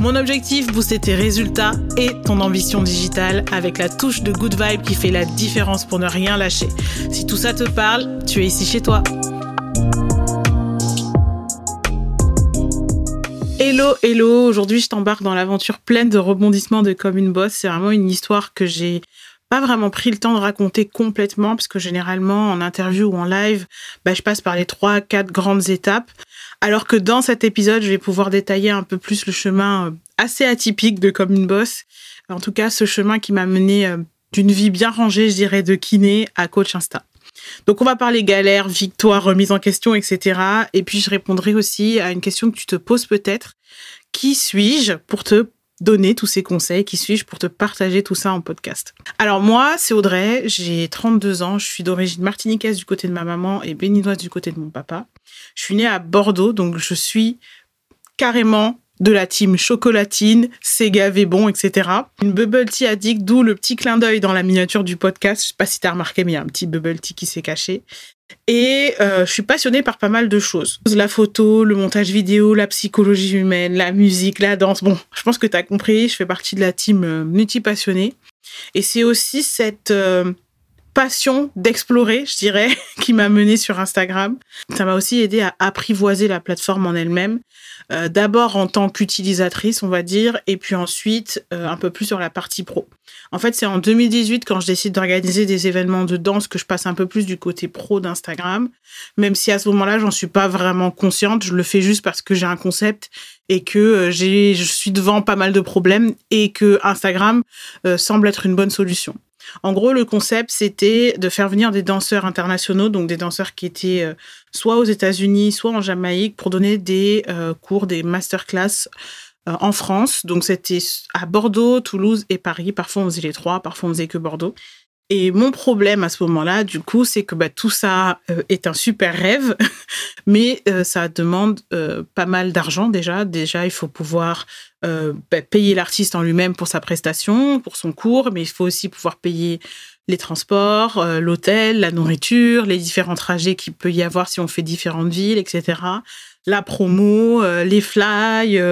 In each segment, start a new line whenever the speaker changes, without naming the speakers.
Mon objectif, booster tes résultats et ton ambition digitale avec la touche de good vibe qui fait la différence pour ne rien lâcher. Si tout ça te parle, tu es ici chez toi. Hello, hello. Aujourd'hui, je t'embarque dans l'aventure pleine de rebondissements de comme une boss. C'est vraiment une histoire que j'ai pas vraiment pris le temps de raconter complètement parce que généralement en interview ou en live, bah, je passe par les trois, quatre grandes étapes. Alors que dans cet épisode, je vais pouvoir détailler un peu plus le chemin euh, assez atypique de comme une boss. En tout cas, ce chemin qui m'a mené euh, d'une vie bien rangée, je dirais, de kiné à coach Insta. Donc on va parler galère, victoire, remise en question, etc. Et puis je répondrai aussi à une question que tu te poses peut-être. Qui suis-je pour te donner tous ces conseils? Qui suis-je pour te partager tout ça en podcast? Alors moi, c'est Audrey, j'ai 32 ans, je suis d'origine martiniquaise du côté de ma maman et béninoise du côté de mon papa. Je suis née à Bordeaux, donc je suis carrément de la team chocolatine, gavé bon, etc. Une bubble tea addict, d'où le petit clin d'œil dans la miniature du podcast. Je sais pas si tu as remarqué, mais il y a un petit bubble tea qui s'est caché. Et euh, je suis passionnée par pas mal de choses. La photo, le montage vidéo, la psychologie humaine, la musique, la danse. Bon, je pense que tu as compris, je fais partie de la team euh, multi-passionnée. Et c'est aussi cette euh, passion d'explorer, je dirais, qui m'a menée sur Instagram. Ça m'a aussi aidé à apprivoiser la plateforme en elle-même euh, d'abord en tant qu'utilisatrice, on va dire, et puis ensuite euh, un peu plus sur la partie pro. En fait, c'est en 2018 quand je décide d'organiser des événements de danse que je passe un peu plus du côté pro d'Instagram, même si à ce moment-là, j'en suis pas vraiment consciente, je le fais juste parce que j'ai un concept et que euh, j'ai, je suis devant pas mal de problèmes et que Instagram semble être une bonne solution. En gros, le concept, c'était de faire venir des danseurs internationaux, donc des danseurs qui étaient euh, soit aux États-Unis, soit en Jamaïque, pour donner des euh, cours, des masterclass euh, en France. Donc, c'était à Bordeaux, Toulouse et Paris. Parfois, on faisait les trois, parfois, on faisait que Bordeaux. Et mon problème à ce moment-là, du coup, c'est que bah, tout ça est un super rêve, mais ça demande pas mal d'argent déjà. Déjà, il faut pouvoir euh, bah, payer l'artiste en lui-même pour sa prestation, pour son cours, mais il faut aussi pouvoir payer les transports, euh, l'hôtel, la nourriture, les différents trajets qu'il peut y avoir si on fait différentes villes, etc. La promo, euh, les fly,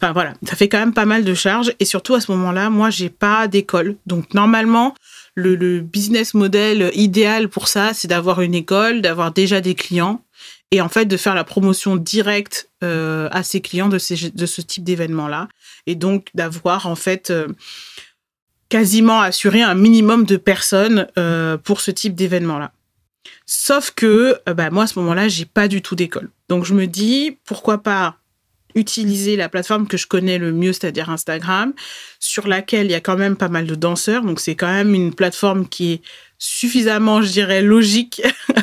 enfin voilà, ça fait quand même pas mal de charges. Et surtout à ce moment-là, moi, j'ai pas d'école, donc normalement. Le, business model idéal pour ça, c'est d'avoir une école, d'avoir déjà des clients et en fait de faire la promotion directe euh, à ses clients de, de ce type d'événement-là, et donc d'avoir en fait euh, quasiment assuré un minimum de personnes euh, pour ce type d'événement-là. Sauf que bah, moi à ce moment-là, j'ai pas du tout d'école. Donc je me dis pourquoi pas utiliser la plateforme que je connais le mieux, c'est-à-dire Instagram, sur laquelle il y a quand même pas mal de danseurs. Donc c'est quand même une plateforme qui est suffisamment, je dirais, logique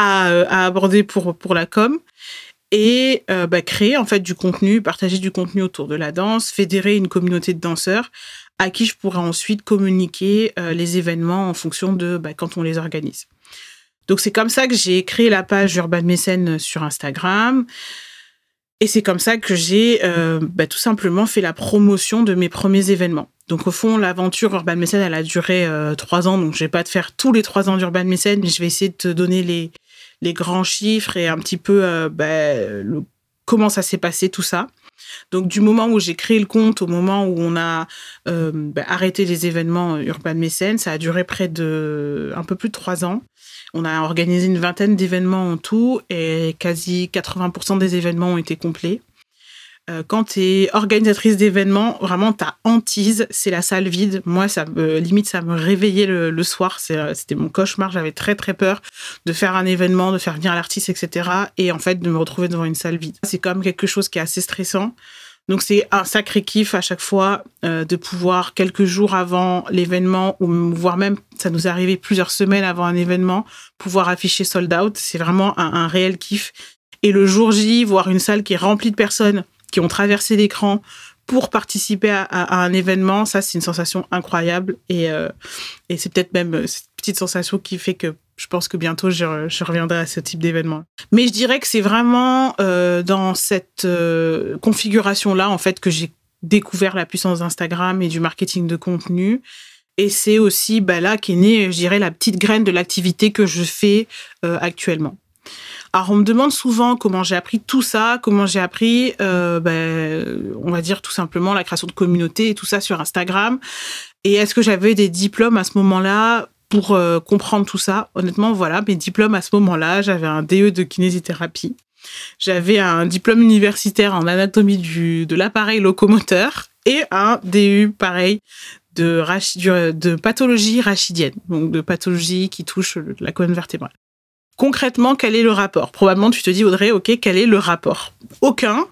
euh, à, aborder pour, la com. Et euh, bah, créer en fait du contenu, partager du contenu autour de la danse, fédérer une communauté de danseurs à qui je pourrais ensuite communiquer euh, les événements en fonction de bah, quand on les organise. Donc c'est comme ça que j'ai créé la page Urban Mécène sur Instagram. Et c'est comme ça que j'ai bah, tout simplement fait la promotion de mes premiers événements. Donc au fond, l'aventure Urban Mécène, elle a duré euh, trois ans. Donc je vais pas te faire tous les trois ans d'Urban Mécène, mais je vais essayer de te donner les, grands chiffres et un petit peu euh, le, comment ça s'est passé tout ça. Donc du moment où j'ai créé le compte au moment où on a euh, ben, arrêté les événements Urban Mécène, ça a duré près de un peu plus de trois ans. On a organisé une vingtaine d'événements en tout et quasi 80% des événements ont été complets. Euh, quand tu es organisatrice d'événements, vraiment ta hantise, c'est la salle vide. Moi, ça me, limite, ça me réveillait le, soir. Euh, c'était mon cauchemar. J'avais très, très peur de faire un événement, de faire venir l'artiste, etc. Et en fait, de me retrouver devant une salle vide. C'est quand même quelque chose qui est assez stressant. Donc, c'est un sacré kiff à chaque fois euh, de pouvoir, quelques jours avant l'événement, ou voire même, ça nous est arrivé plusieurs semaines avant un événement, pouvoir afficher sold out. C'est vraiment un, un réel kiff. Et le jour J, voir une salle qui est remplie de personnes qui ont traversé l'écran pour participer à, un événement, ça, c'est une sensation incroyable. Et, euh, c'est peut-être même cette petite sensation qui fait que je pense que bientôt, je, reviendrai à ce type d'événement. Mais je dirais que c'est vraiment euh, dans cette euh, configuration-là, en fait, que j'ai découvert la puissance d'Instagram et du marketing de contenu. Et c'est aussi bah, là qu'est née, je dirais, la petite graine de l'activité que je fais euh, actuellement. Alors, on me demande souvent comment j'ai appris tout ça, comment j'ai appris, ben, on va dire tout simplement la création de communauté et tout ça sur Instagram. Et est-ce que j'avais des diplômes à ce moment-là pour euh, comprendre tout ça? Honnêtement, voilà, mes diplômes à ce moment-là, j'avais un DE de kinésithérapie. J'avais un diplôme universitaire en anatomie du, de l'appareil locomoteur et un DU, pareil, de, de pathologie rachidienne, donc de pathologie qui touche la colonne vertébrale. Concrètement, quel est le rapport? Probablement, tu te dis, Audrey, OK, quel est le rapport? Aucun,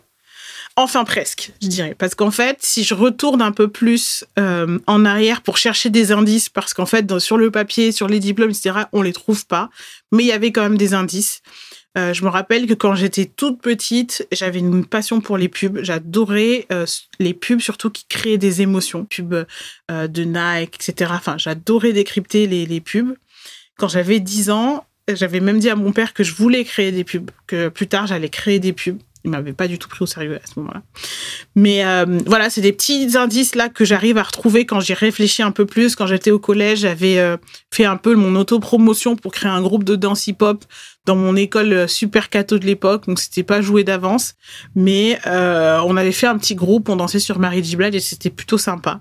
Enfin presque, je dirais. Parce qu'en fait, si je retourne un peu plus euh, en arrière pour chercher des indices, parce qu'en fait, sur le papier, sur les diplômes, etc., on les trouve pas, mais il y avait quand même des indices. Euh, je me rappelle que quand j'étais toute petite, j'avais une passion pour les pubs. J'adorais euh, les pubs, surtout qui créaient des émotions. Pubs de Nike, etc. Enfin, j'adorais décrypter les, les pubs. Quand j'avais 10 ans, j'avais même dit à mon père que je voulais créer des pubs, que plus tard j'allais créer des pubs il m'avait pas du tout pris au sérieux à ce moment-là. Mais euh, voilà, c'est des petits indices là que j'arrive à retrouver quand j'y réfléchis un peu plus. Quand j'étais au collège, j'avais euh, fait un peu mon auto-promotion pour créer un groupe de danse hip-hop dans mon école euh, super cato de l'époque, donc c'était pas joué d'avance, mais euh, on avait fait un petit groupe, on dansait sur Marie Giblad et c'était plutôt sympa.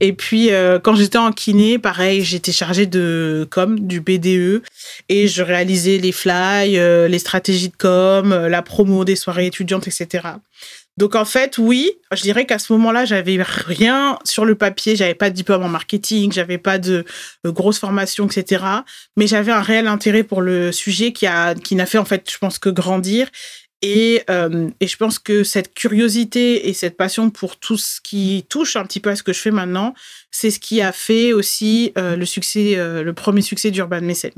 Et puis euh, quand j'étais en kiné, pareil, j'étais chargée de com, du BDE, et je réalisais les fly, les stratégies de com, la promo des soirées étudiantes, etc. Donc en fait, oui, je dirais qu'à ce moment-là, j'avais rien sur le papier, j'avais pas de diplôme en marketing, j'avais pas de, grosse formation, etc. Mais j'avais un réel intérêt pour le sujet qui a qui n'a fait en fait, je pense que grandir. Et, euh, et je pense que cette curiosité et cette passion pour tout ce qui touche un petit peu à ce que je fais maintenant, c'est ce qui a fait aussi euh, le succès, euh, le premier succès d'Urban Mécène.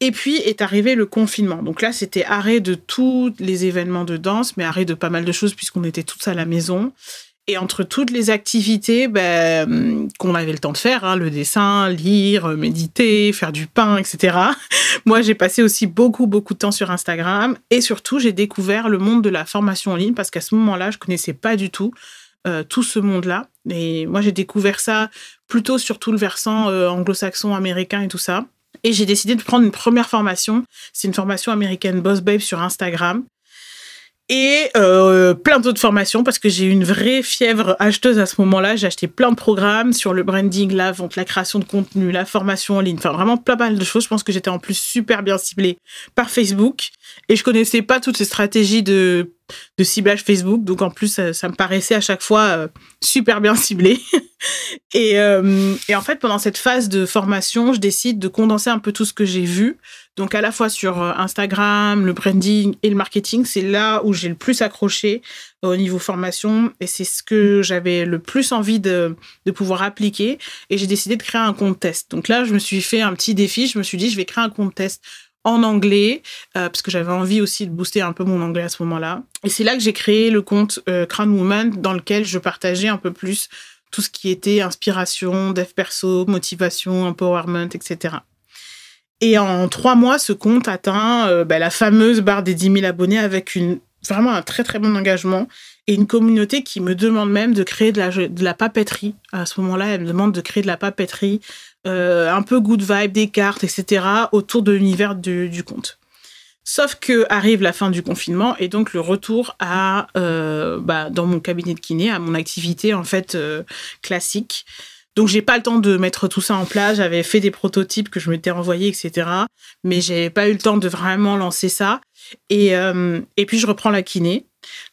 Et puis est arrivé le confinement. Donc là, c'était arrêt de tous les événements de danse, mais arrêt de pas mal de choses puisqu'on était tous à la maison. Et entre toutes les activités ben, qu'on avait le temps de faire, hein, le dessin, lire, méditer, faire du pain, etc., moi j'ai passé aussi beaucoup, beaucoup de temps sur Instagram. Et surtout, j'ai découvert le monde de la formation en ligne parce qu'à ce moment-là, je connaissais pas du tout euh, tout ce monde-là. Et moi, j'ai découvert ça plutôt sur tout le versant euh, anglo-saxon, américain et tout ça. Et j'ai décidé de prendre une première formation. C'est une formation américaine Boss Babe sur Instagram. Et euh, plein d'autres formations parce que j'ai eu une vraie fièvre acheteuse à ce moment-là. J'ai acheté plein de programmes sur le branding, la vente, la création de contenu, la formation en ligne. Enfin, vraiment plein mal de choses. Je pense que j'étais en plus super bien ciblée par Facebook. Et je connaissais pas toutes ces stratégies de de ciblage Facebook. Donc en plus, ça, me paraissait à chaque fois euh, super bien ciblé. Euh, et, en fait, pendant cette phase de formation, je décide de condenser un peu tout ce que j'ai vu. Donc à la fois sur euh, Instagram, le branding et le marketing, c'est là où j'ai le plus accroché au niveau formation et c'est ce que j'avais le plus envie de, de pouvoir appliquer. Et j'ai décidé de créer un compte test. Donc là, je me suis fait un petit défi. Je me suis dit, je vais créer un compte test en anglais, euh, parce que j'avais envie aussi de booster un peu mon anglais à ce moment-là. Et c'est là que j'ai créé le compte euh, Crown Woman, dans lequel je partageais un peu plus tout ce qui était inspiration, dev perso, motivation, empowerment, etc. Et en trois mois, ce compte atteint euh, bah, la fameuse barre des 10 000 abonnés avec vraiment un très très bon engagement et une communauté qui me demande même de créer de la, de la papeterie. À ce moment-là, elle me demande de créer de la papeterie euh, un peu good vibe, des cartes, etc. autour de l'univers du, conte. Sauf que arrive la fin du confinement et donc le retour à euh, bah, dans mon cabinet de kiné, à mon activité en fait euh, classique. Donc j'ai pas le temps de mettre tout ça en place. J'avais fait des prototypes que je m'étais envoyés, etc. Mais j'ai pas eu le temps de vraiment lancer ça. Et, et puis je reprends la kiné.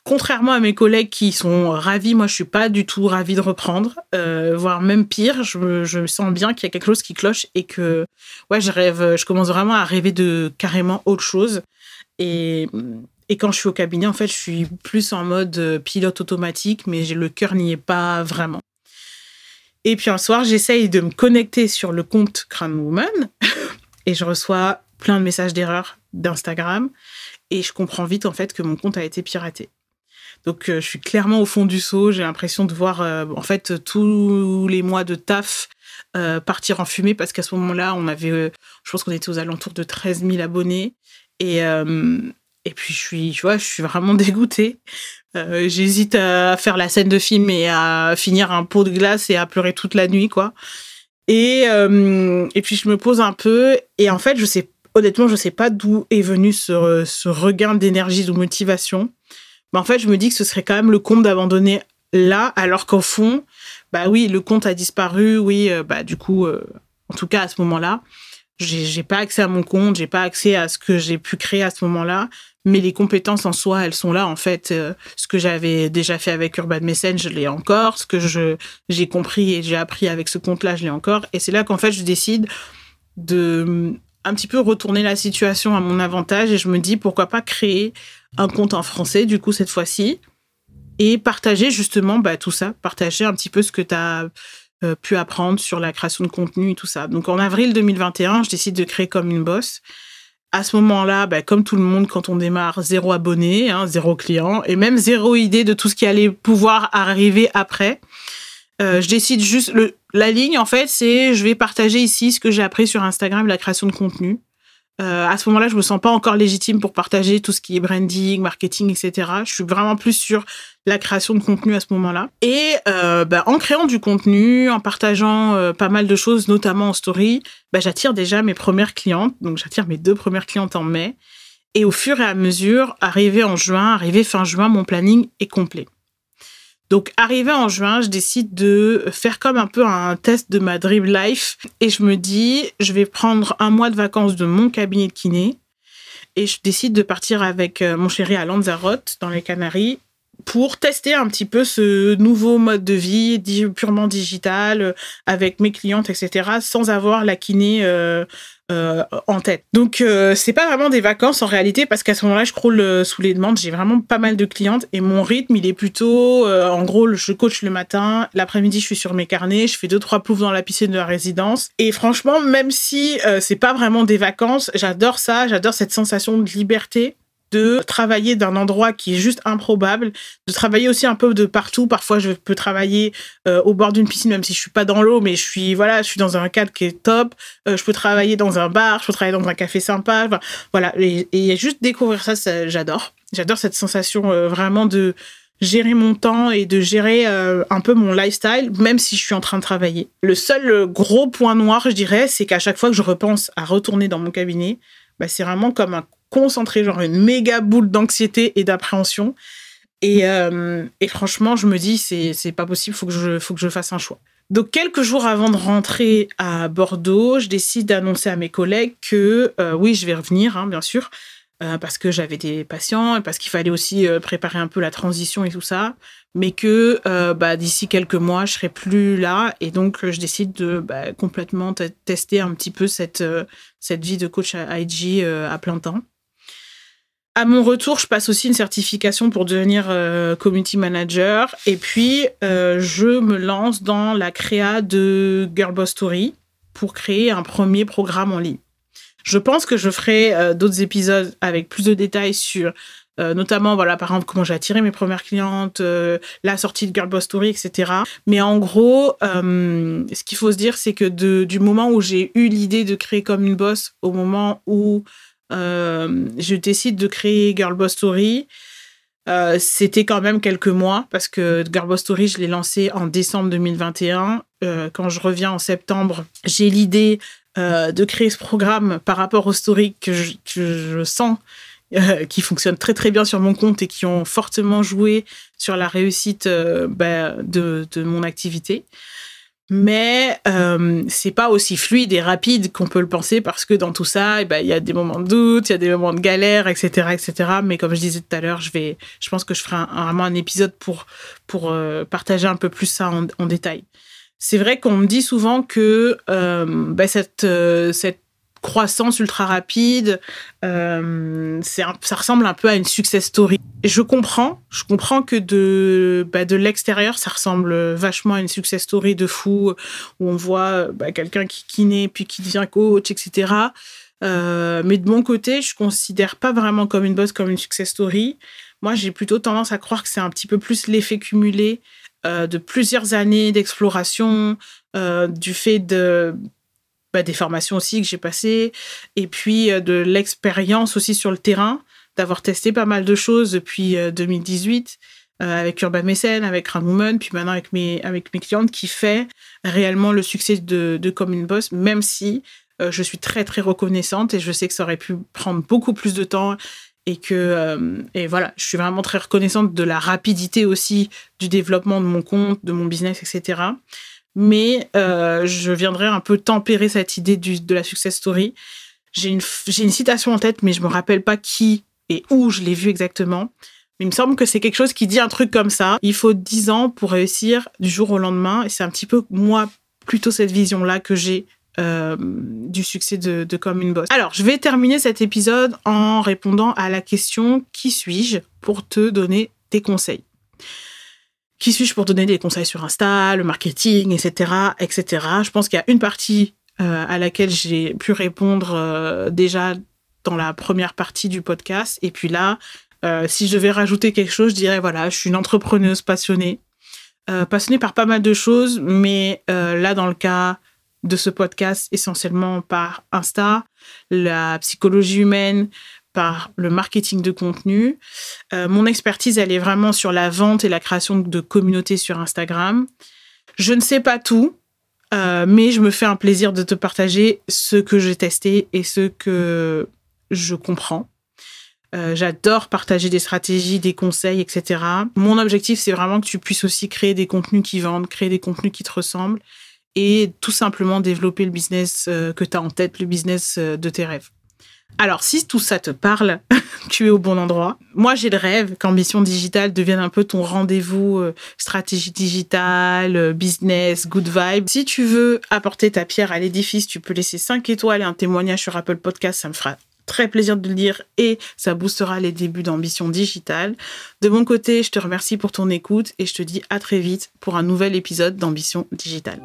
Contrairement à mes collègues qui sont ravis, moi je suis pas du tout ravie de reprendre, euh, voire même pire. Je me, sens bien qu'il y a quelque chose qui cloche et que ouais, je rêve, je commence vraiment à rêver de carrément autre chose. Et, quand je suis au cabinet, en fait, je suis plus en mode euh, pilote automatique, mais le cœur n'y est pas vraiment. Et puis un soir, j'essaye de me connecter sur le compte Crown Woman et je reçois plein de messages d'erreur d'Instagram et je comprends vite en fait que mon compte a été piraté. Donc, je suis clairement au fond du seau. J'ai l'impression de voir, en fait, tous les mois de taf partir en fumée parce qu'à ce moment-là, on avait, je pense qu'on était aux alentours de 13 000 abonnés. Et, et puis, je suis, vois, je suis vraiment dégoûtée. J'hésite à faire la scène de film et à finir un pot de glace et à pleurer toute la nuit, quoi. Et, et puis, je me pose un peu. Et en fait, je sais honnêtement, je ne sais pas d'où est venu ce, regain d'énergie, de motivation. Mais en fait, je me dis que ce serait quand même le compte d'abandonner là, alors qu'au fond, bah oui, le compte a disparu, oui, euh, bah du coup, euh, en tout cas à ce moment-là, j'ai pas accès à mon compte, j'ai pas accès à ce que j'ai pu créer à ce moment-là, mais les compétences en soi, elles sont là. En fait, euh, ce que j'avais déjà fait avec Urban Message, je l'ai encore. Ce que j'ai compris et j'ai appris avec ce compte-là, je l'ai encore. Et c'est là qu'en fait, je décide de un petit peu retourner la situation à mon avantage et je me dis pourquoi pas créer un compte en français du coup cette fois-ci et partager justement bah, tout ça, partager un petit peu ce que tu as euh, pu apprendre sur la création de contenu et tout ça. Donc en avril 2021, je décide de créer comme une boss. À ce moment-là, bah, comme tout le monde, quand on démarre, zéro abonné, hein, zéro client et même zéro idée de tout ce qui allait pouvoir arriver après. Euh, je décide juste la ligne en fait, c'est je vais partager ici ce que j'ai appris sur Instagram, la création de contenu. Euh, à ce moment-là, je me sens pas encore légitime pour partager tout ce qui est branding, marketing, etc. Je suis vraiment plus sur la création de contenu à ce moment-là. Et euh, bah, en créant du contenu, en partageant pas mal de choses, notamment en story, bah, j'attire déjà mes premières clientes. Donc j'attire mes deux premières clientes en mai. Et au fur et à mesure, arrivé en juin, arrivé fin juin, mon planning est complet. Donc, arrivé en juin, je décide de faire comme un peu un test de ma dream life et je me dis, je vais prendre un mois de vacances de mon cabinet de kiné et je décide de partir avec euh, mon chéri à Lanzarote, dans les Canaries, pour tester un petit peu ce nouveau mode de vie purement digital euh, avec mes clientes, etc., sans avoir la kiné euh, euh, en tête. Donc euh, c'est pas vraiment des vacances en réalité parce qu'à ce moment-là je croule sous les demandes. J'ai vraiment pas mal de clientes et mon rythme il est plutôt en gros je coach le matin, l'après-midi je suis sur mes carnets, je fais deux trois ploufs dans la piscine de la résidence et franchement même si c'est pas vraiment des vacances, j'adore ça, j'adore cette sensation de liberté de travailler d'un endroit qui est juste improbable, de travailler aussi un peu de partout. Parfois, je peux travailler euh, au bord d'une piscine, même si je suis pas dans l'eau, mais je suis voilà, je suis dans un cadre qui est top. Euh, je peux travailler dans un bar, je peux travailler dans un café sympa. Voilà, et, juste découvrir ça, j'adore. J'adore cette sensation euh, vraiment de gérer mon temps et de gérer un peu mon lifestyle, même si je suis en train de travailler. Le seul gros point noir, je dirais, c'est qu'à chaque fois que je repense à retourner dans mon cabinet, bah, c'est vraiment comme un concentré, genre une méga boule d'anxiété et d'appréhension. Et, euh, et, franchement, je me dis, c'est, c'est pas possible, faut que je, faut que je fasse un choix. Donc, quelques jours avant de rentrer à Bordeaux, je décide d'annoncer à mes collègues que euh, oui, je vais revenir, hein, bien sûr, euh, parce que j'avais des patients et parce qu'il fallait aussi préparer un peu la transition et tout ça, mais que bah, d'ici quelques mois, je serai plus là. Et donc, je décide de bah, complètement tester un petit peu cette, cette vie de coach à IG à plein temps. À mon retour, je passe aussi une certification pour devenir euh, community manager. Et puis, euh, je me lance dans la créa de Girlboss Story pour créer un premier programme en ligne. Je pense que je ferai euh, d'autres épisodes avec plus de détails sur notamment, voilà, par exemple, comment j'ai attiré mes premières clientes, la sortie de Girlboss Story, etc. Mais en gros, ce qu'il faut se dire, c'est que du moment où j'ai eu l'idée de créer comme une boss au moment où je décide de créer Girl Boss Story. Euh, c'était quand même quelques mois parce que Girl Boss Story, je l'ai lancé en décembre 2021. Euh, quand je reviens en septembre, j'ai l'idée de créer ce programme par rapport aux stories que je, sens qui fonctionnent très très bien sur mon compte et qui ont fortement joué sur la réussite bah, de, mon activité mais euh, c'est pas aussi fluide et rapide qu'on peut le penser parce que dans tout ça, eh ben, il y a des moments de doute, il y a des moments de galère, etc., etc. Mais comme je disais tout à l'heure, je vais, je pense que je ferai vraiment un épisode pour pour euh, partager un peu plus ça en, en détail. C'est vrai qu'on me dit souvent que euh, ben, cette euh, cette croissance ultra rapide. Euh, ça ressemble un peu à une success story. je comprends, je comprends que de, bah, de l'extérieur, ça ressemble vachement à une success story de fou, où on voit bah, quelqu'un qui kiné, puis qui devient coach, etc. Euh, mais de mon côté, je considère pas vraiment comme une boss, comme une success story, Moi, j'ai plutôt tendance à croire que c'est un petit peu plus l'effet cumulé euh, de plusieurs années d'exploration, du fait de bah, des formations aussi que j'ai passées, et puis euh, de l'expérience aussi sur le terrain, d'avoir testé pas mal de choses depuis 2018 avec Urban Mécène, avec Woman, puis maintenant avec mes, avec mes clientes, qui fait réellement le succès de, de Commune Boss, même si je suis très très reconnaissante et je sais que ça aurait pu prendre beaucoup plus de temps et que euh, et voilà je suis vraiment très reconnaissante de la rapidité aussi du développement de mon compte de mon business etc mais euh, je viendrai un peu tempérer cette idée de la success story. J'ai une citation en tête mais je me rappelle pas qui et où je l'ai vue exactement. Mais il me semble que c'est quelque chose qui dit un truc comme ça. Il faut 10 ans pour réussir du jour au lendemain. Et c'est un petit peu moi plutôt cette vision là que j'ai euh, du succès de, de Comme une Boss. Alors, je vais terminer cet épisode en répondant à la question qui suis-je pour te donner des conseils? Qui suis-je pour donner des conseils sur Insta, le marketing, etc., etc. Je pense qu'il y a une partie euh, à laquelle j'ai pu répondre euh, déjà dans la première partie du podcast, et puis là, si je devais rajouter quelque chose, je dirais voilà, je suis une entrepreneuse passionnée, passionnée par pas mal de choses, mais là, dans le cas de ce podcast essentiellement par Insta, la psychologie humaine, par le marketing de contenu. Euh, mon expertise, elle est vraiment sur la vente et la création de communautés sur Instagram. Je ne sais pas tout, euh, mais je me fais un plaisir de te partager ce que j'ai testé et ce que je comprends. Euh, j'adore partager des stratégies, des conseils, etc. Mon objectif, c'est vraiment que tu puisses aussi créer des contenus qui vendent, créer des contenus qui te ressemblent et tout simplement développer le business que tu as en tête, le business de tes rêves. Alors, si tout ça te parle, tu es au bon endroit. Moi, j'ai le rêve qu'Ambition Digitale devienne un peu ton rendez-vous euh, stratégie digitale, business, good vibe. Si tu veux apporter ta pierre à l'édifice, tu peux laisser 5 étoiles et un témoignage sur Apple Podcast, ça me fera très plaisir de le dire et ça boostera les débuts d'ambition digitale. De mon côté, je te remercie pour ton écoute et je te dis à très vite pour un nouvel épisode d'ambition digitale.